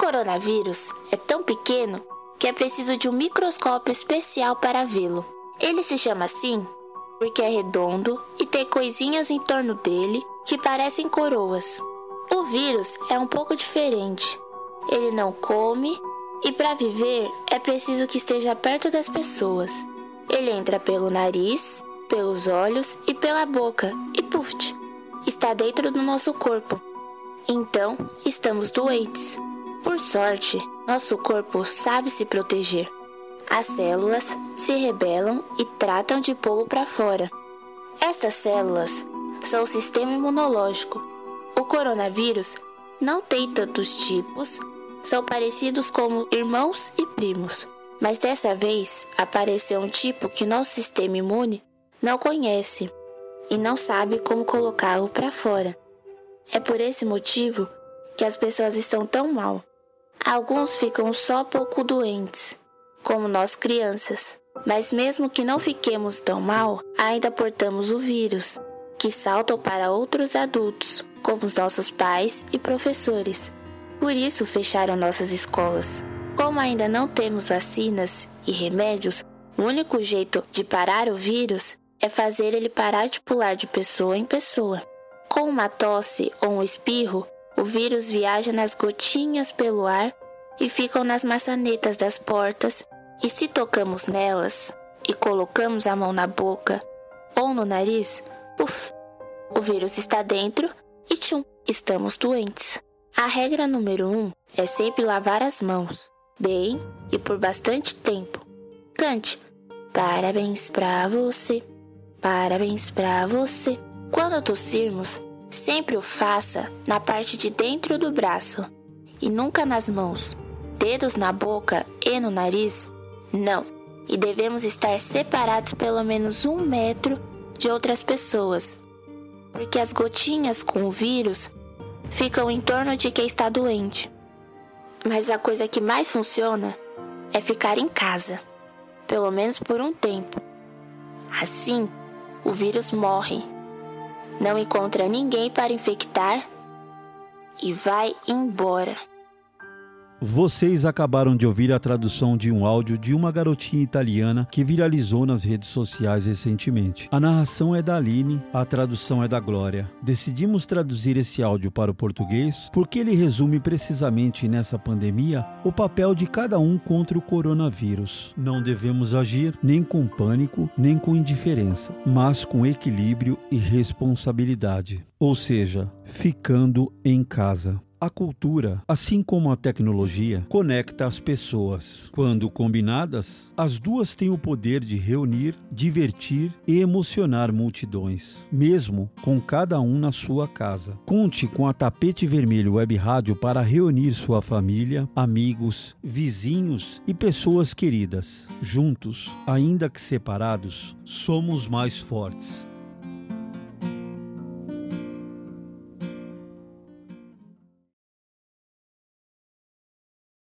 coronavírus é tão pequeno que é preciso de um microscópio especial para vê-lo. Ele se chama assim porque é redondo e tem coisinhas em torno dele que parecem coroas. O vírus é um pouco diferente. Ele não come e para viver é preciso que esteja perto das pessoas. Ele entra pelo nariz, pelos olhos e pela boca e puf, está dentro do nosso corpo. Então, estamos doentes. Por sorte, nosso corpo sabe se proteger. As células se rebelam e tratam de pô-lo para fora. Essas células são o sistema imunológico. O coronavírus não tem tantos tipos, são parecidos como irmãos e primos. Mas dessa vez apareceu um tipo que nosso sistema imune não conhece e não sabe como colocá-lo para fora. É por esse motivo que as pessoas estão tão mal. Alguns ficam só pouco doentes, como nós crianças. Mas mesmo que não fiquemos tão mal, ainda portamos o vírus, que salta para outros adultos, como os nossos pais e professores. Por isso fecharam nossas escolas. Como ainda não temos vacinas e remédios, o único jeito de parar o vírus é fazer ele parar de pular de pessoa em pessoa. Com uma tosse ou um espirro, o vírus viaja nas gotinhas pelo ar e ficam nas maçanetas das portas, e se tocamos nelas e colocamos a mão na boca ou no nariz, puf, o vírus está dentro e tchum, estamos doentes. A regra número um é sempre lavar as mãos, bem e por bastante tempo. Cante, parabéns pra você, parabéns pra você. Quando tossirmos, sempre o faça na parte de dentro do braço e nunca nas mãos dedos na boca e no nariz? Não. E devemos estar separados pelo menos um metro de outras pessoas, porque as gotinhas com o vírus ficam em torno de quem está doente. Mas a coisa que mais funciona é ficar em casa, pelo menos por um tempo. Assim, o vírus morre, não encontra ninguém para infectar e vai embora. Vocês acabaram de ouvir a tradução de um áudio de uma garotinha italiana que viralizou nas redes sociais recentemente. A narração é da Aline, a tradução é da Glória. Decidimos traduzir esse áudio para o português porque ele resume precisamente nessa pandemia o papel de cada um contra o coronavírus. Não devemos agir nem com pânico, nem com indiferença, mas com equilíbrio e responsabilidade. Ou seja, ficando em casa. A cultura, assim como a tecnologia, conecta as pessoas. Quando combinadas, as duas têm o poder de reunir, divertir e emocionar multidões, mesmo com cada um na sua casa. Conte com a Tapete Vermelho Web Rádio para reunir sua família, amigos, vizinhos e pessoas queridas. Juntos, ainda que separados, somos mais fortes.